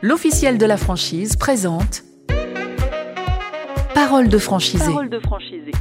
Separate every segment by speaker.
Speaker 1: l'officiel de la franchise présente Parole de franchisé.
Speaker 2: Parole de franchisé.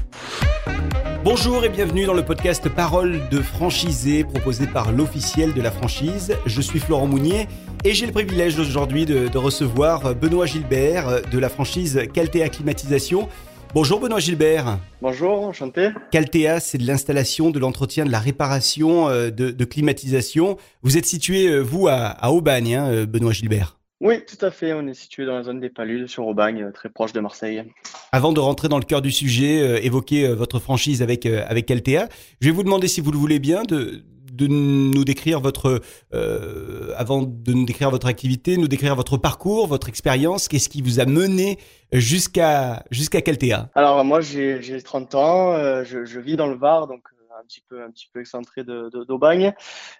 Speaker 3: Bonjour et bienvenue dans le podcast Parole de franchisé proposé par l'officiel de la franchise. Je suis Florent Mounier et j'ai le privilège aujourd'hui de, de, recevoir Benoît Gilbert de la franchise Caltea Climatisation. Bonjour Benoît Gilbert.
Speaker 4: Bonjour, enchanté.
Speaker 3: Caltea, c'est de l'installation, de l'entretien, de la réparation euh, de, de, climatisation. Vous êtes situé, euh, vous, à, à Aubagne, hein, Benoît Gilbert
Speaker 4: oui, tout à fait. On est situé dans la zone des Paludes, sur Aubagne, très proche de Marseille.
Speaker 3: Avant de rentrer dans le cœur du sujet, euh, évoquer euh, votre franchise avec euh, avec Caltea, je vais vous demander si vous le voulez bien de de nous décrire votre euh, avant de nous décrire votre activité, nous décrire votre parcours, votre expérience, qu'est-ce qui vous a mené jusqu'à jusqu'à Caltea
Speaker 4: Alors moi j'ai j'ai 30 ans, euh, je, je vis dans le Var donc petit peu un petit peu excentré d'Aubagne.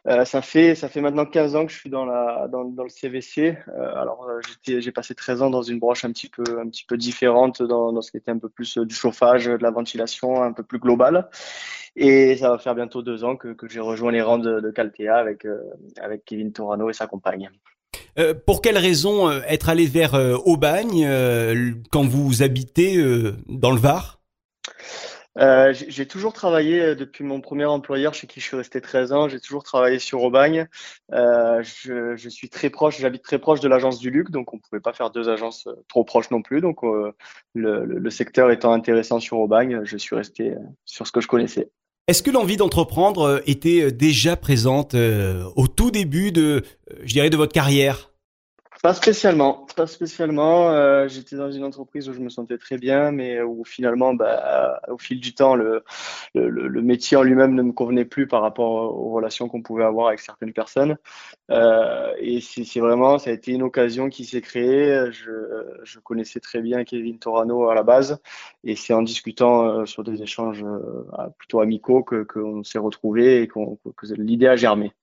Speaker 4: Euh, ça fait maintenant 15 ans que je suis dans le CVC. Euh, alors j'ai passé 13 ans dans une branche un petit peu différente dans, ce qui était un peu plus du chauffage, de la ventilation, un peu plus global. Et ça va faire bientôt deux ans que, j'ai rejoint les rangs de, Caltea avec euh, Kevin Torano et sa compagne.
Speaker 3: Euh, pour quelle raison être allé vers Aubagne quand vous habitez dans le Var?
Speaker 4: Euh, j'ai toujours travaillé euh, depuis mon premier employeur chez qui je suis resté 13 ans. J'ai toujours travaillé sur Aubagne. Euh, je, suis très proche, j'habite très proche de l'agence du Luc, donc on pouvait pas faire deux agences trop proches non plus. Donc le, le, secteur étant intéressant sur Aubagne, je suis resté sur ce que je connaissais.
Speaker 3: Est-ce que l'envie d'entreprendre était déjà présente au tout début de, je dirais, de votre carrière?
Speaker 4: Pas spécialement, pas spécialement. Euh, J'étais dans une entreprise où je me sentais très bien, mais où finalement, bah, au fil du temps, le, le, le métier en lui-même ne me convenait plus par rapport aux relations qu'on pouvait avoir avec certaines personnes. Euh, et c'est vraiment, ça a été une occasion qui s'est créée. Je, je, connaissais très bien Kevin Torano à la base, et c'est en discutant euh, sur des échanges euh, plutôt amicaux que qu'on s'est retrouvés et qu'on que l'idée a germé.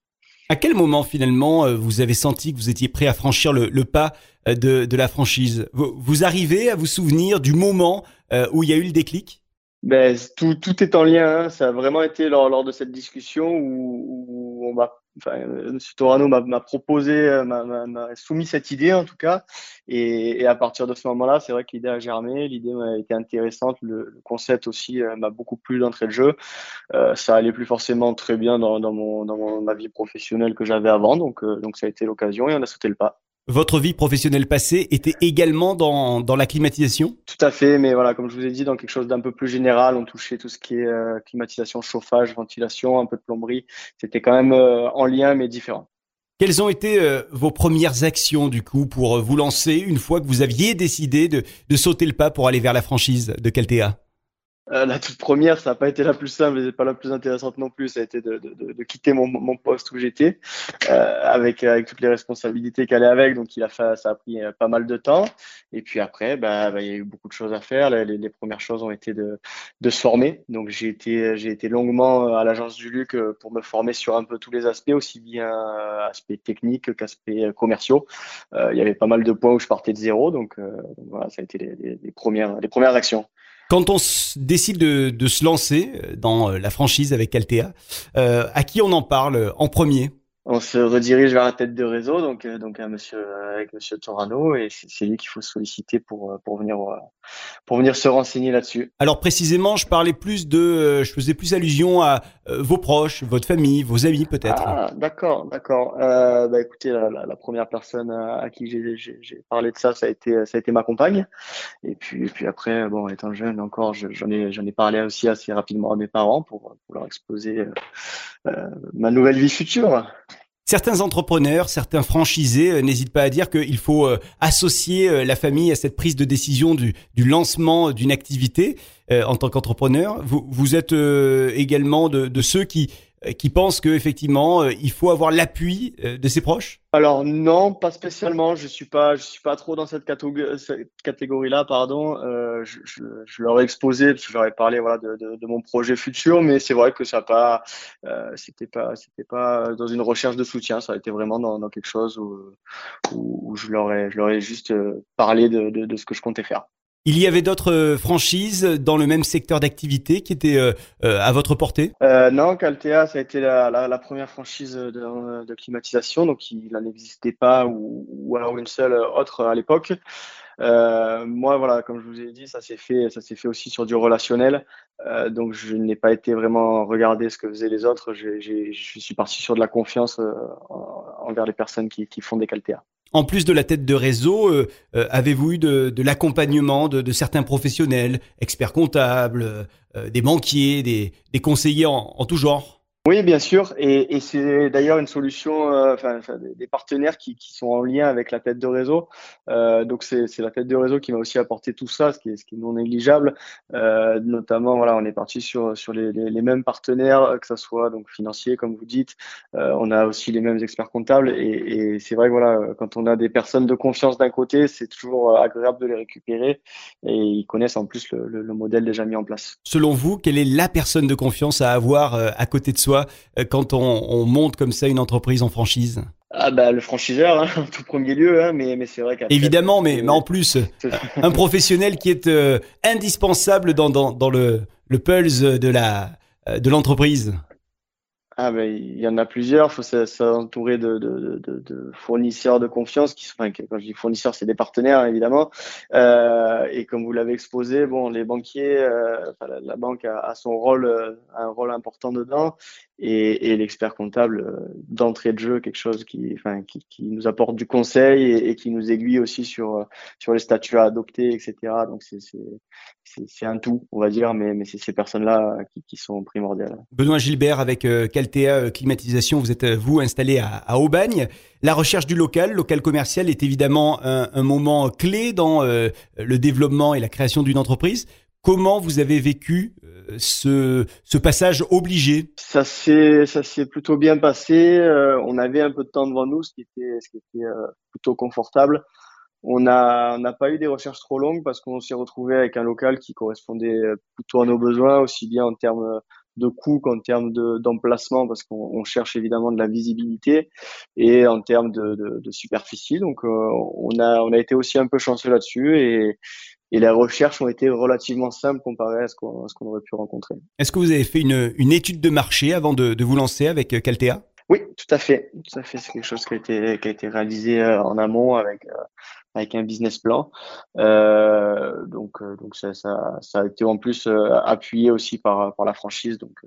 Speaker 3: À quel moment finalement euh, vous avez senti que vous étiez prêt à franchir le, pas euh, de, de, la franchise? Vous, vous, arrivez à vous souvenir du moment euh, où il y a eu le déclic?
Speaker 4: Ben, tout, tout est en lien. Hein. Ça a vraiment été lors, lors de cette discussion où, on m'a enfin, euh, M. Torano m'a proposé, euh, m'a soumis cette idée en tout cas. Et, et à partir de ce moment-là, c'est vrai que l'idée a germé, l'idée m'a été intéressante, le, le concept aussi euh, m'a beaucoup plu d'entrée de jeu. Euh, ça allait plus forcément très bien dans, dans, mon, dans mon, ma vie professionnelle que j'avais avant, donc, donc ça a été l'occasion et on a sauté le pas.
Speaker 3: Votre vie professionnelle passée était également dans, dans la climatisation?
Speaker 4: Tout à fait, mais voilà, comme je vous ai dit, dans quelque chose d'un peu plus général, on touchait tout ce qui est euh, climatisation, chauffage, ventilation, un peu de plomberie. C'était quand même euh, en lien, mais différent.
Speaker 3: Quelles ont été euh, vos premières actions du coup pour vous lancer une fois que vous aviez décidé de, de sauter le pas pour aller vers la franchise de Caltea
Speaker 4: euh, la toute première, ça n'a pas été la plus simple et pas la plus intéressante non plus. Ça a été de, de, de quitter mon, mon, poste où j'étais, euh, avec, avec toutes les responsabilités qu'elle est avec. Donc, il a fait, ça a pris euh, pas mal de temps. Et puis après, bah, bah, il y a eu beaucoup de choses à faire. Les, les, premières choses ont été de, de se former. Donc, j'ai été, été longuement à l'agence du Luc pour me former sur un peu tous les aspects, aussi bien aspects techniques qu'aspects commerciaux. il y avait pas mal de points où je partais de zéro. Donc, donc voilà, ça a été les, les premières, les premières actions.
Speaker 3: Quand on décide de, de, se lancer dans la franchise avec Altea, euh, à qui on en parle en premier?
Speaker 4: On se redirige vers la tête de réseau, donc euh, donc un monsieur euh, avec Monsieur Torano, et c'est lui qu'il faut solliciter pour euh, pour venir pour venir se renseigner là-dessus.
Speaker 3: Alors précisément, je parlais plus de, je faisais plus allusion à vos proches, votre famille, vos amis peut-être.
Speaker 4: Ah d'accord, d'accord. Euh, bah écoutez, la, la, la, première personne à, qui j'ai parlé de ça, ça a été ça a été ma compagne, et puis et puis après, bon, étant jeune encore, j'en ai j'en ai parlé aussi assez rapidement à mes parents pour pour leur exposer euh, ma nouvelle vie future.
Speaker 3: Certains entrepreneurs, certains franchisés euh, n'hésitent pas à dire qu'il faut euh, associer euh, la famille à cette prise de décision du, lancement d'une activité en tant qu'entrepreneur. Vous, êtes également de, ceux qui euh, qui pensent que effectivement euh, il faut avoir l'appui euh, de ses proches?
Speaker 4: Alors non, pas spécialement. Je suis pas, je suis pas trop dans cette, catégorie-là, pardon. Euh, je, leur ai exposé parce que j'aurais parlé voilà de, de, mon projet futur, mais c'est vrai que ça pas, euh, c'était pas, c'était pas dans une recherche de soutien. Ça a été vraiment dans, quelque chose où, je leur ai, je leur ai juste parlé de ce que je comptais faire.
Speaker 3: Il y avait d'autres franchises dans le même secteur d'activité qui étaient à votre portée?
Speaker 4: Non, Caltea, ça a été la, première franchise de, climatisation, donc il n'en existait pas ou, alors une seule autre à l'époque. Euh, moi, voilà, comme je vous ai dit, ça s'est fait, ça s'est fait aussi sur du relationnel. Euh, donc, je n'ai pas été vraiment regarder ce que faisaient les autres. Je suis parti sur de la confiance euh, envers les personnes qui, qui font des caltéas.
Speaker 3: En plus de la tête de réseau, euh, euh, avez-vous eu de, l'accompagnement de, de, certains professionnels, experts comptables, des banquiers, des, des conseillers en, en tout genre?
Speaker 4: Oui, bien sûr, et, et c'est d'ailleurs une solution, euh, enfin, des partenaires qui, qui, sont en lien avec la tête de réseau. Euh, donc c'est la tête de réseau qui m'a aussi apporté tout ça, ce qui est, ce qui est non négligeable. Euh, notamment, voilà, on est parti sur sur les, les, mêmes partenaires, que ça soit donc financiers, comme vous dites. Euh, on a aussi les mêmes experts comptables, et, et c'est vrai que voilà, quand on a des personnes de confiance d'un côté, c'est toujours agréable de les récupérer, et ils connaissent en plus le, le, le modèle déjà mis en place.
Speaker 3: Selon vous, quelle est la personne de confiance à avoir euh, à côté de soi? Euh, quand on, monte comme ça une entreprise en franchise
Speaker 4: ah bah le franchiseur hein, en tout premier lieu hein, mais mais c'est vrai
Speaker 3: évidemment mais, mais en plus un professionnel qui est euh, indispensable dans, dans, dans le le pulse de la euh, de l'entreprise
Speaker 4: ah ben, il y en a plusieurs. Il faut s'entourer de, de, de, de, fournisseurs de confiance. Qui, enfin, quand je dis fournisseurs, c'est des partenaires évidemment. Euh, et comme vous l'avez exposé, bon, les banquiers, euh, la, banque a, a, son rôle, euh, un rôle important dedans. Et, et l'expert comptable euh, d'entrée de jeu, quelque chose qui, enfin, qui, qui nous apporte du conseil et, et, qui nous aiguille aussi sur sur les statuts à adopter, etc. Donc c'est un tout, on va dire, mais, mais c'est ces personnes-là qui, qui sont primordiales.
Speaker 3: Benoît Gilbert avec Altea euh, Climatisation, vous êtes euh, vous installé à, Aubagne. La recherche du local, local commercial, est évidemment un, moment clé dans euh, le développement et la création d'une entreprise. Comment vous avez vécu ce, ce passage obligé?
Speaker 4: Ça s'est ça s'est plutôt bien passé. on avait un peu de temps devant nous, ce qui était ce qui était plutôt confortable. On n'a on pas eu des recherches trop longues parce qu'on s'est retrouvé avec un local qui correspondait plutôt à nos besoins, aussi bien en termes de coûts qu'en termes d'emplacement, parce qu'on cherche évidemment de la visibilité, et en termes de, de, de superficie. Donc, euh, on, a, on a été aussi un peu chanceux là-dessus, et, et les recherches ont été relativement simples comparé à ce qu'on aurait pu rencontrer.
Speaker 3: Est-ce que vous avez fait une, une étude de marché avant de, de vous lancer avec Caltea
Speaker 4: oui, tout à fait. Tout à fait. C'est quelque chose qui a été, qui a été réalisé euh, en amont avec, euh, avec un business plan. Euh, donc, euh, donc ça, ça, ça, a été en plus appuyé aussi par, par la franchise. Donc,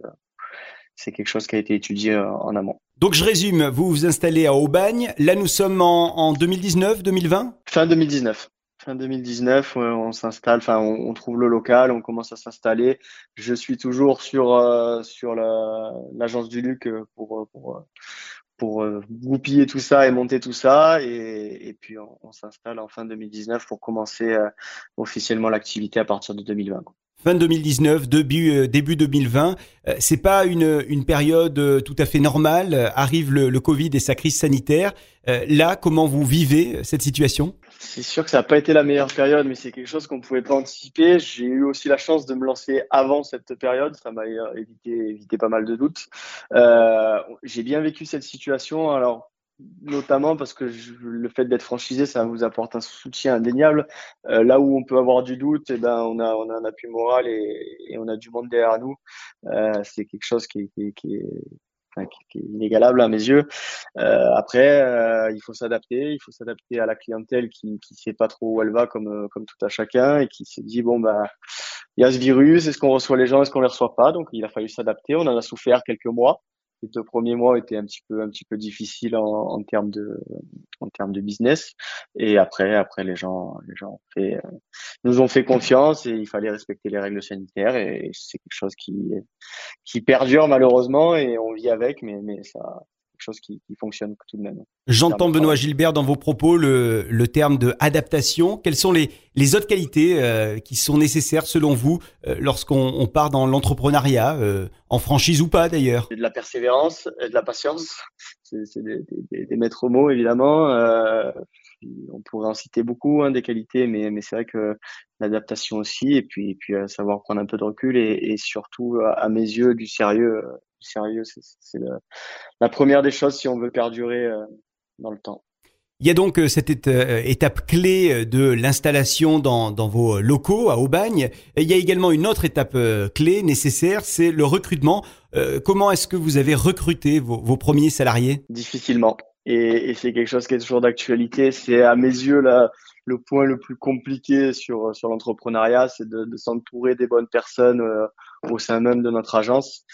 Speaker 4: c'est quelque chose qui a été étudié en amont.
Speaker 3: Donc, je résume. Vous vous installez à Aubagne. Là, nous sommes en, en 2019, 2020
Speaker 4: Fin 2019 fin 2019, on s'installe, enfin on, trouve le local, on commence à s'installer. Je suis toujours sur euh, sur l'agence du Luc pour pour pour euh, goupiller tout ça et monter tout ça et, et puis on, s'installe en fin 2019 pour commencer euh, officiellement l'activité à partir de 2020.
Speaker 3: Fin 2019, début, début 2020, c'est pas une, une période tout à fait normale. Arrive le Covid et sa crise sanitaire. là, comment vous vivez cette situation?
Speaker 4: C'est sûr que ça n'a pas été la meilleure période, mais c'est quelque chose qu'on ne pouvait pas anticiper. J'ai eu aussi la chance de me lancer avant cette période. Ça m'a évité, évité pas mal de doutes. Euh, j'ai bien vécu cette situation. Alors, notamment parce que le fait d'être franchisé, ça vous apporte un soutien indéniable. Euh, là où on peut avoir du doute, eh ben, on, a, on a un appui moral et, on a du monde derrière nous. Euh, c'est quelque chose qui, qui, qui est inégalable à mes yeux. Euh, après, euh, il faut s'adapter, il faut s'adapter à la clientèle qui qui sait pas trop où elle va comme euh, tout à chacun et qui se dit bon bah il y a ce virus, est-ce qu'on reçoit les gens, est-ce qu'on les reçoit pas? Donc il a fallu s'adapter. On en a souffert quelques mois les deux premiers mois étaient un petit peu un petit peu difficiles en, en termes de en termes de business. Et après après les gens les gens ont fait, euh, nous ont fait confiance et il fallait respecter les règles sanitaires. Et c'est quelque chose qui qui perdure malheureusement et on vit avec mais mais ça chose qui, qui fonctionne tout de même.
Speaker 3: J'entends Benoît Gilbert dans vos propos le, le terme de adaptation. Quelles sont les, les autres qualités euh, qui sont nécessaires selon vous euh, lorsqu'on on part dans l'entrepreneuriat, euh, en franchise ou pas d'ailleurs?
Speaker 4: De la persévérance, et de la patience. C'est des, des, des, maîtres mots évidemment. Euh, on pourrait en citer beaucoup hein, des qualités, mais, mais c'est vrai que l'adaptation aussi, et puis, et puis savoir prendre un peu de recul et, et surtout à mes yeux du sérieux sérieux. C'est la première des choses si on veut perdurer euh, dans le temps.
Speaker 3: Il y a donc euh, cette euh, étape clé de l'installation dans, dans, vos locaux à Aubagne. Il y a également une autre étape clé nécessaire, c'est le recrutement. comment est-ce que vous avez recruté vos, vos premiers salariés?
Speaker 4: Difficilement. Et, et c'est quelque chose qui est toujours d'actualité. C'est à mes yeux là, le point le plus compliqué sur, sur l'entrepreneuriat, c'est de, de s'entourer des bonnes personnes au sein même de notre agence.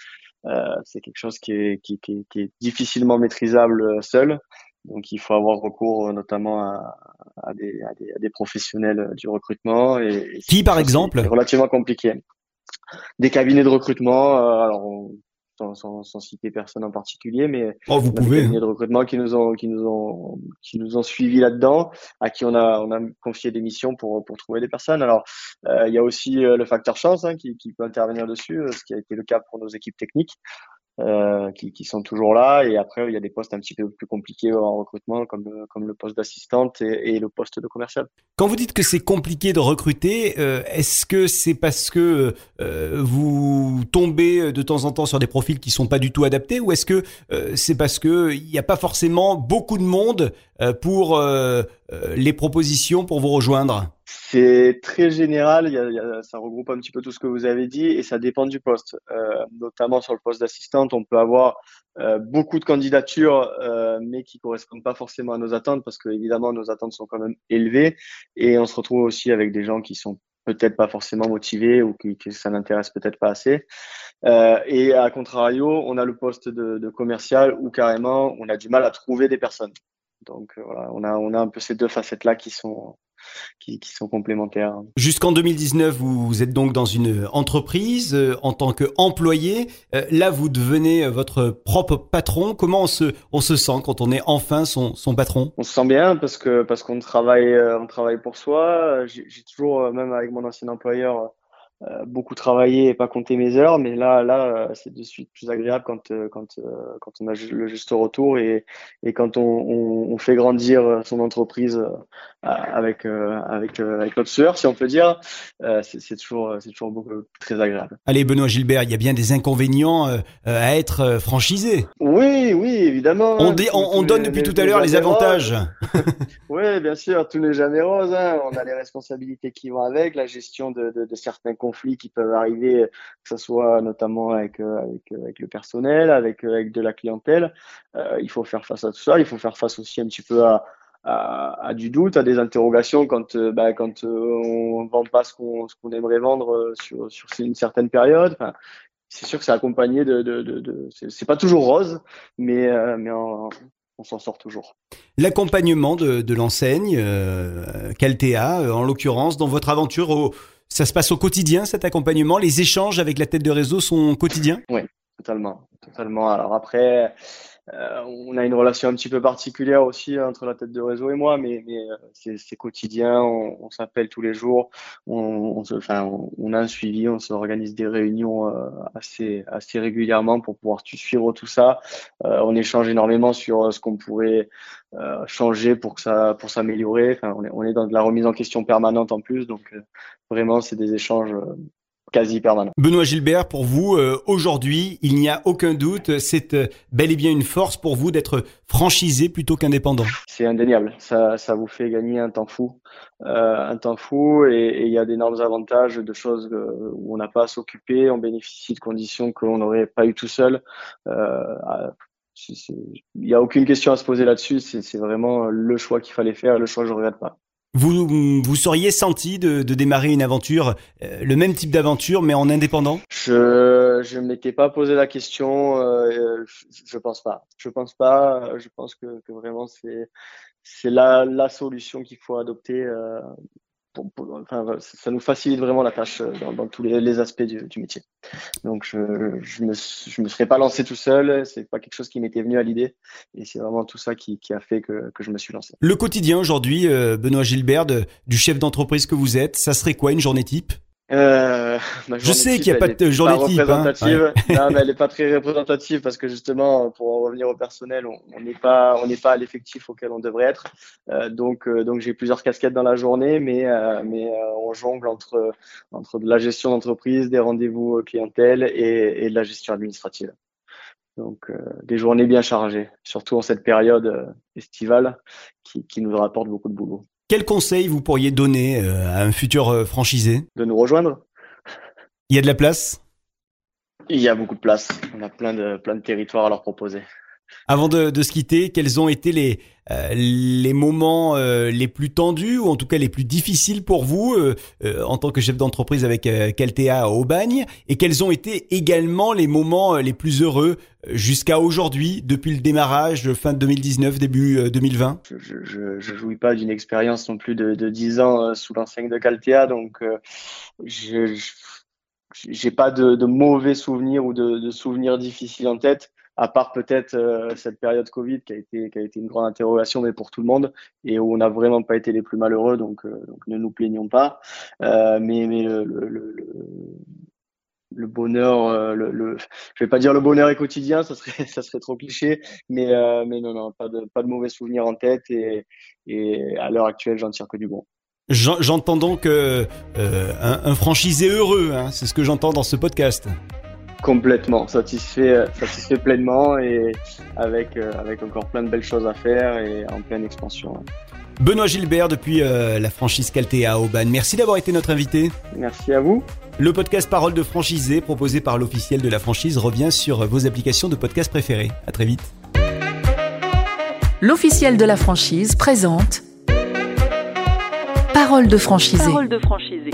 Speaker 4: C'est quelque chose qui est, qui, qui, qui est difficilement maîtrisable seul. Donc il faut avoir recours euh, notamment à, à, des, à, des, à des, professionnels euh, du recrutement. Et,
Speaker 3: Qui par exemple?
Speaker 4: Relativement compliqué. Des cabinets de recrutement. Euh, alors sans, sans, sans, citer personne en particulier, mais
Speaker 3: oh, vous pouvez,
Speaker 4: des cabinets de recrutement qui nous ont qui nous ont qui nous ont suivis là-dedans, à qui on a on a confié des missions pour pour trouver des personnes. Alors euh, il y a aussi le facteur chance hein, qui, qui peut intervenir dessus, ce qui a été le cas pour nos équipes techniques. Euh, qui, sont toujours là. Et après, il y a des postes un petit peu plus compliqués en recrutement, comme, comme le poste d'assistante et, le poste de commercial.
Speaker 3: Quand vous dites que c'est compliqué de recruter, euh, est-ce que c'est parce que euh, vous tombez de temps en temps sur des profils qui sont pas du tout adaptés, ou est-ce que euh, c'est parce que il n'y a pas forcément beaucoup de monde euh, pour les propositions pour vous rejoindre?
Speaker 4: C'est très général, il y a, y a, ça regroupe un petit peu tout ce que vous avez dit et ça dépend du poste. Euh, notamment sur le poste d'assistante, on peut avoir euh, beaucoup de candidatures, euh, mais qui correspondent pas forcément à nos attentes parce que évidemment nos attentes sont quand même élevées et on se retrouve aussi avec des gens qui sont peut-être pas forcément motivés ou qui, que ça n'intéresse peut-être pas assez. Euh, et à contrario, on a le poste de, de commercial où carrément on a du mal à trouver des personnes. Donc euh, voilà, on a on a un peu ces deux facettes là qui sont qui, qui sont complémentaires.
Speaker 3: Jusqu'en 2019, vous, êtes donc dans une entreprise euh, en tant qu'employé. Euh, là, vous devenez votre propre patron. Comment on se, on se sent quand on est enfin son, son patron?
Speaker 4: On se sent bien parce que parce qu'on travaille, euh, on travaille pour soi. J'ai toujours, même avec mon ancien employeur, euh, beaucoup travaillé et pas compter mes heures, mais là, là, euh, c'est de suite plus agréable quand, euh, quand, quand on a le juste retour et, et quand on, on, on fait grandir son entreprise avec, avec, avec notre sueur, si on peut dire, c'est toujours, c'est toujours beaucoup très agréable.
Speaker 3: Allez, Benoît Gilbert, il y a bien des inconvénients à être franchisé.
Speaker 4: Oui, oui, évidemment.
Speaker 3: On, on, on donne depuis tout à l'heure les avantages.
Speaker 4: oui, bien sûr, tout n'est jamais rose. Hein. On a les responsabilités qui vont avec, la gestion de, de, de certains conflits qui peuvent arriver, que ce soit notamment avec, euh, avec, euh, avec le personnel, avec, euh, avec de la clientèle. Il faut faire face à tout ça. Il faut faire face aussi un petit peu à, à, du doute, à des interrogations quand, bah, quand on ne vend pas ce qu'on qu'on aimerait vendre sur, sur une certaine période. C'est sûr que c'est accompagné de, de, de, c'est pas toujours rose, mais, mais on s'en sort toujours.
Speaker 3: L'accompagnement de, l'enseigne, Caltea, en l'occurrence, dans votre aventure au, ça se passe au quotidien, cet accompagnement? Les échanges avec la tête de réseau sont quotidiens?
Speaker 4: Oui, totalement. totalement. Alors après, euh, on a une relation un petit peu particulière aussi entre la tête de réseau et moi, mais, mais euh, c'est quotidien, on, on s'appelle tous les jours, on, on, se, enfin, on, a un suivi, on s'organise des réunions euh, assez, assez régulièrement pour pouvoir suivre tout ça. Euh, on échange énormément sur ce qu'on pourrait euh, changer pour que ça pour s'améliorer. Enfin, on est, on est dans de la remise en question permanente en plus, donc vraiment c'est des échanges quasi permanent.
Speaker 3: Benoît Gilbert, pour vous, euh, aujourd'hui, il n'y a aucun doute, c'est euh, bel et bien une force pour vous d'être franchisé plutôt qu'indépendant.
Speaker 4: C'est indéniable, ça, ça vous fait gagner un temps fou, euh, un temps fou, et il y a d'énormes avantages de choses euh, où on n'a pas à s'occuper, on bénéficie de conditions que l'on n'aurait pas eu tout seul. Il n'y a aucune question à se poser là-dessus, c'est vraiment le choix qu'il fallait faire, le choix que je ne regrette pas.
Speaker 3: Vous vous seriez senti de, de démarrer une aventure, euh, le même type d'aventure, mais en indépendant?
Speaker 4: Je je m'étais pas posé la question. Euh, je, je, pense pas. Je pense pas. Je pense que, que vraiment c'est c'est la la solution qu'il faut adopter euh, enfin, ça nous facilite vraiment la tâche euh, dans, dans tous les, les, aspects du, du, métier. Donc, je, je me, je me serais pas lancé tout seul. C'est pas quelque chose qui m'était venu à l'idée. Et c'est vraiment tout ça qui, qui, a fait que, que je me suis lancé.
Speaker 3: Le quotidien aujourd'hui, euh, Benoît Gilbert, de, du chef d'entreprise que vous êtes, ça serait quoi une journée type?
Speaker 4: Euh,
Speaker 3: je sais qu'il n'y a pas de journée type.
Speaker 4: Hein. Ouais. non, mais elle n'est pas très représentative parce que justement, pour en revenir au personnel, on n'est pas, on n'est pas à l'effectif auquel on devrait être. Euh, donc, euh, donc j'ai plusieurs casquettes dans la journée, mais, mais on jongle entre, entre de la gestion d'entreprise, des rendez-vous clientèle et, et de la gestion administrative. Donc des journées bien chargées, surtout en cette période estivale qui, qui nous rapporte beaucoup de boulot.
Speaker 3: Quel conseil vous pourriez donner à un futur franchisé?
Speaker 4: De nous rejoindre.
Speaker 3: Il y a de la place?
Speaker 4: Il y a beaucoup de place. On a plein de, plein de territoires à leur proposer.
Speaker 3: Avant de, se quitter, quels ont été les, euh, moments euh, les plus tendus ou en tout cas les plus difficiles pour vous euh, en tant que chef d'entreprise avec Caltea au Bagne et quels ont été également les moments les plus heureux jusqu'à aujourd'hui depuis le démarrage fin 2019 début 2020
Speaker 4: Je je jouis pas d'une expérience non plus de, de 10 ans sous l'enseigne de Caltea donc je j'ai pas de, mauvais souvenirs ou de souvenirs difficiles en tête à part peut-être euh, cette période Covid qui a été qui a été une grande interrogation, mais pour tout le monde et où on n'a vraiment pas été les plus malheureux, donc, euh, donc ne nous plaignons pas. Euh, mais mais le, le, le, le bonheur, euh, le, le, je vais pas dire le bonheur est quotidien, ça serait ça serait trop cliché, mais mais non non pas de pas de mauvais souvenirs en tête et et à l'heure actuelle j'en tire que du bon.
Speaker 3: J'entends donc euh, un, un, franchisé heureux, hein, c'est ce que j'entends dans ce podcast.
Speaker 4: Complètement, satisfait, satisfait pleinement et avec, euh, avec encore plein de belles choses à faire et en pleine expansion.
Speaker 3: Benoît Gilbert depuis euh, la franchise Caltea à Auban. Merci d'avoir été notre invité.
Speaker 4: Merci à vous.
Speaker 3: Le podcast Parole de franchisé proposé par l'officiel de la franchise revient sur vos applications de podcast préférées. À très vite.
Speaker 1: L'officiel de la franchise présente Parole de franchisé. Parole de franchisé.